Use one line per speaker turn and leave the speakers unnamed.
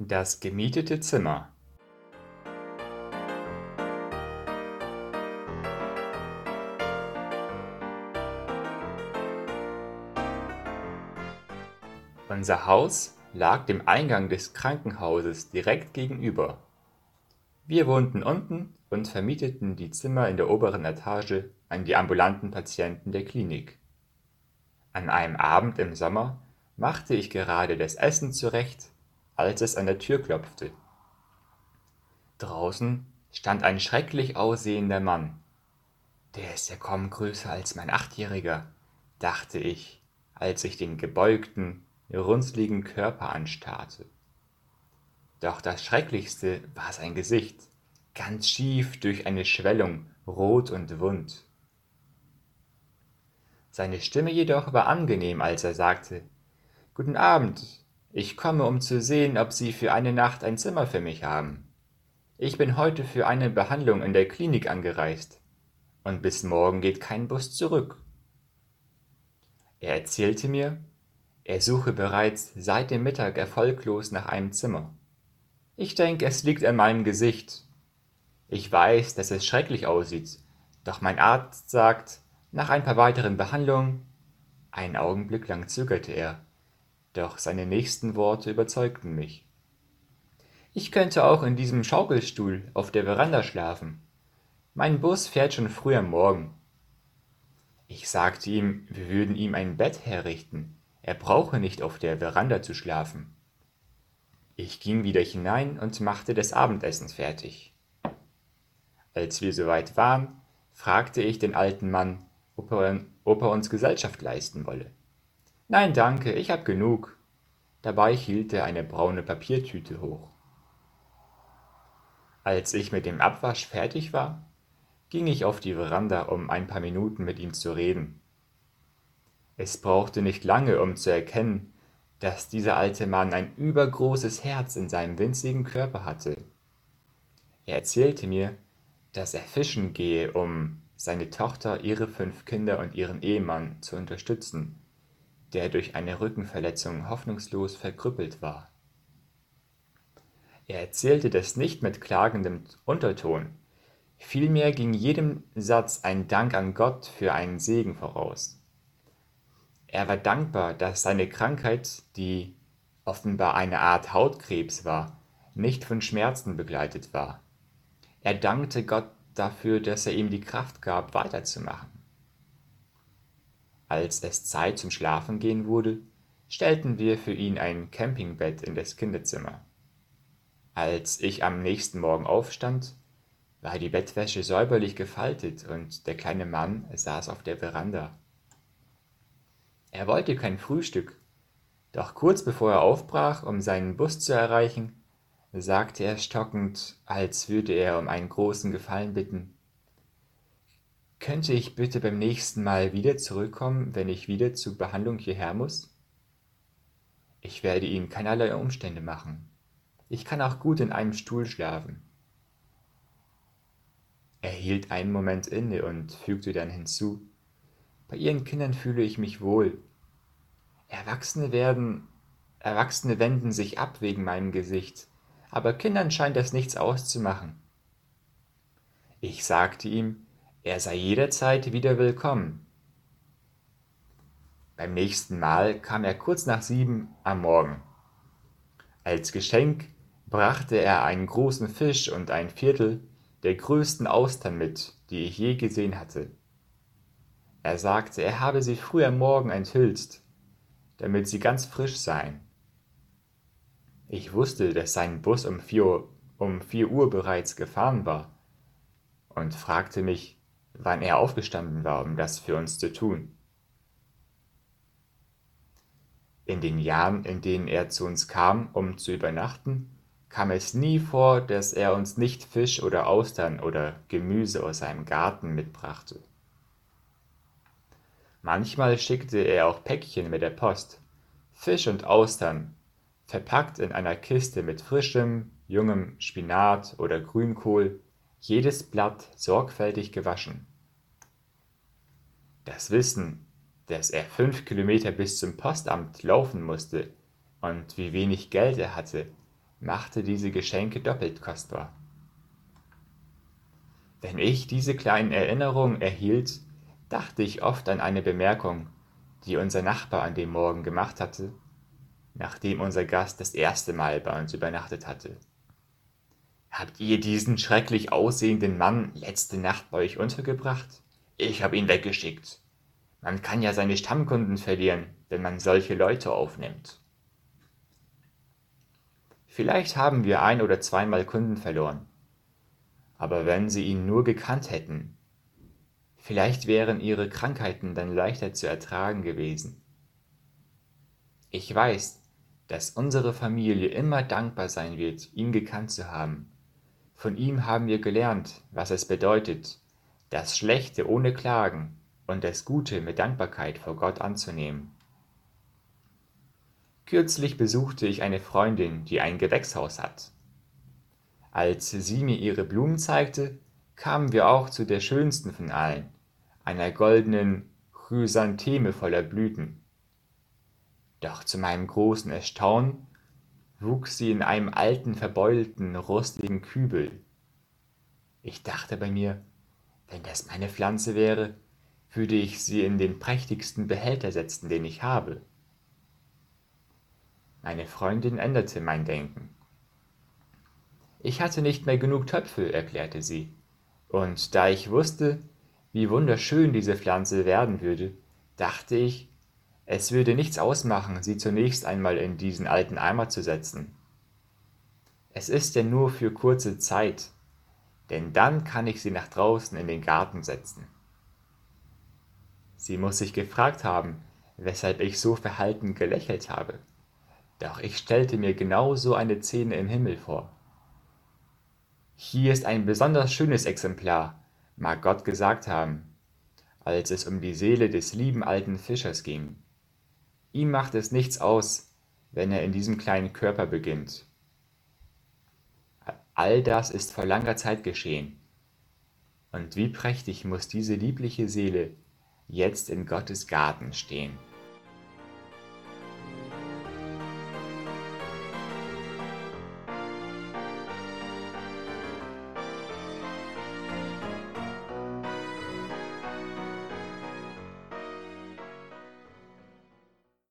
Das gemietete Zimmer Unser Haus lag dem Eingang des Krankenhauses direkt gegenüber. Wir wohnten unten und vermieteten die Zimmer in der oberen Etage an die ambulanten Patienten der Klinik. An einem Abend im Sommer machte ich gerade das Essen zurecht, als es an der Tür klopfte. Draußen stand ein schrecklich aussehender Mann. Der ist ja kaum größer als mein Achtjähriger, dachte ich, als ich den gebeugten, runzligen Körper anstarrte. Doch das Schrecklichste war sein Gesicht, ganz schief durch eine Schwellung, rot und wund. Seine Stimme jedoch war angenehm, als er sagte Guten Abend, ich komme, um zu sehen, ob Sie für eine Nacht ein Zimmer für mich haben. Ich bin heute für eine Behandlung in der Klinik angereist, und bis morgen geht kein Bus zurück. Er erzählte mir, er suche bereits seit dem Mittag erfolglos nach einem Zimmer. Ich denke, es liegt an meinem Gesicht. Ich weiß, dass es schrecklich aussieht, doch mein Arzt sagt, nach ein paar weiteren Behandlungen. Einen Augenblick lang zögerte er, doch seine nächsten Worte überzeugten mich. Ich könnte auch in diesem Schaukelstuhl auf der Veranda schlafen. Mein Bus fährt schon früh am Morgen. Ich sagte ihm, wir würden ihm ein Bett herrichten, er brauche nicht auf der Veranda zu schlafen. Ich ging wieder hinein und machte das Abendessen fertig. Als wir soweit waren, fragte ich den alten Mann, ob er, ob er uns Gesellschaft leisten wolle. Nein, danke, ich hab genug. Dabei hielt er eine braune Papiertüte hoch. Als ich mit dem Abwasch fertig war, ging ich auf die Veranda, um ein paar Minuten mit ihm zu reden. Es brauchte nicht lange, um zu erkennen, dass dieser alte Mann ein übergroßes Herz in seinem winzigen Körper hatte. Er erzählte mir, dass er fischen gehe, um seine Tochter, ihre fünf Kinder und ihren Ehemann zu unterstützen, der durch eine Rückenverletzung hoffnungslos verkrüppelt war. Er erzählte das nicht mit klagendem Unterton, vielmehr ging jedem Satz ein Dank an Gott für einen Segen voraus. Er war dankbar, dass seine Krankheit, die offenbar eine Art Hautkrebs war, nicht von Schmerzen begleitet war. Er dankte Gott dafür, dass er ihm die Kraft gab, weiterzumachen. Als es Zeit zum Schlafengehen wurde, stellten wir für ihn ein Campingbett in das Kinderzimmer. Als ich am nächsten Morgen aufstand, war die Bettwäsche säuberlich gefaltet und der kleine Mann saß auf der Veranda. Er wollte kein Frühstück, doch kurz bevor er aufbrach, um seinen Bus zu erreichen, sagte er stockend, als würde er um einen großen Gefallen bitten. Könnte ich bitte beim nächsten Mal wieder zurückkommen, wenn ich wieder zur Behandlung hierher muss? Ich werde Ihnen keinerlei Umstände machen. Ich kann auch gut in einem Stuhl schlafen. Er hielt einen Moment inne und fügte dann hinzu, bei ihren Kindern fühle ich mich wohl. Erwachsene werden, Erwachsene wenden sich ab wegen meinem Gesicht, aber Kindern scheint das nichts auszumachen. Ich sagte ihm, er sei jederzeit wieder willkommen. Beim nächsten Mal kam er kurz nach sieben am Morgen. Als Geschenk brachte er einen großen Fisch und ein Viertel der größten Austern mit, die ich je gesehen hatte. Er sagte, er habe sie früh am Morgen enthüllt, damit sie ganz frisch seien. Ich wusste, dass sein Bus um vier, um vier Uhr bereits gefahren war und fragte mich, wann er aufgestanden war, um das für uns zu tun. In den Jahren, in denen er zu uns kam, um zu übernachten, kam es nie vor, dass er uns nicht Fisch oder Austern oder Gemüse aus seinem Garten mitbrachte. Manchmal schickte er auch Päckchen mit der Post, Fisch und Austern, verpackt in einer Kiste mit frischem, jungem Spinat oder Grünkohl, jedes Blatt sorgfältig gewaschen. Das Wissen, dass er fünf Kilometer bis zum Postamt laufen musste und wie wenig Geld er hatte, machte diese Geschenke doppelt kostbar. Wenn ich diese kleinen Erinnerungen erhielt, dachte ich oft an eine Bemerkung, die unser Nachbar an dem Morgen gemacht hatte, nachdem unser Gast das erste Mal bei uns übernachtet hatte. Habt ihr diesen schrecklich aussehenden Mann letzte Nacht bei euch untergebracht? Ich hab ihn weggeschickt. Man kann ja seine Stammkunden verlieren, wenn man solche Leute aufnimmt. Vielleicht haben wir ein oder zweimal Kunden verloren. Aber wenn sie ihn nur gekannt hätten, vielleicht wären ihre Krankheiten dann leichter zu ertragen gewesen. Ich weiß, dass unsere Familie immer dankbar sein wird, ihn gekannt zu haben. Von ihm haben wir gelernt, was es bedeutet, das Schlechte ohne Klagen und das Gute mit Dankbarkeit vor Gott anzunehmen. Kürzlich besuchte ich eine Freundin, die ein Gewächshaus hat. Als sie mir ihre Blumen zeigte, kamen wir auch zu der schönsten von allen, einer goldenen Chrysantheme voller Blüten. Doch zu meinem großen Erstaunen wuchs sie in einem alten, verbeulten, rostigen Kübel. Ich dachte bei mir, wenn das meine Pflanze wäre, würde ich sie in den prächtigsten Behälter setzen, den ich habe. Meine Freundin änderte mein Denken. Ich hatte nicht mehr genug Töpfe, erklärte sie, und da ich wusste, wie wunderschön diese Pflanze werden würde, dachte ich, es würde nichts ausmachen, sie zunächst einmal in diesen alten Eimer zu setzen. Es ist ja nur für kurze Zeit, denn dann kann ich sie nach draußen in den Garten setzen. Sie muss sich gefragt haben, weshalb ich so verhalten gelächelt habe. Doch ich stellte mir genau so eine Szene im Himmel vor. Hier ist ein besonders schönes Exemplar, mag Gott gesagt haben, als es um die Seele des lieben alten Fischers ging. Ihm macht es nichts aus, wenn er in diesem kleinen Körper beginnt. All das ist vor langer Zeit geschehen. Und wie prächtig muss diese liebliche Seele jetzt in Gottes Garten stehen.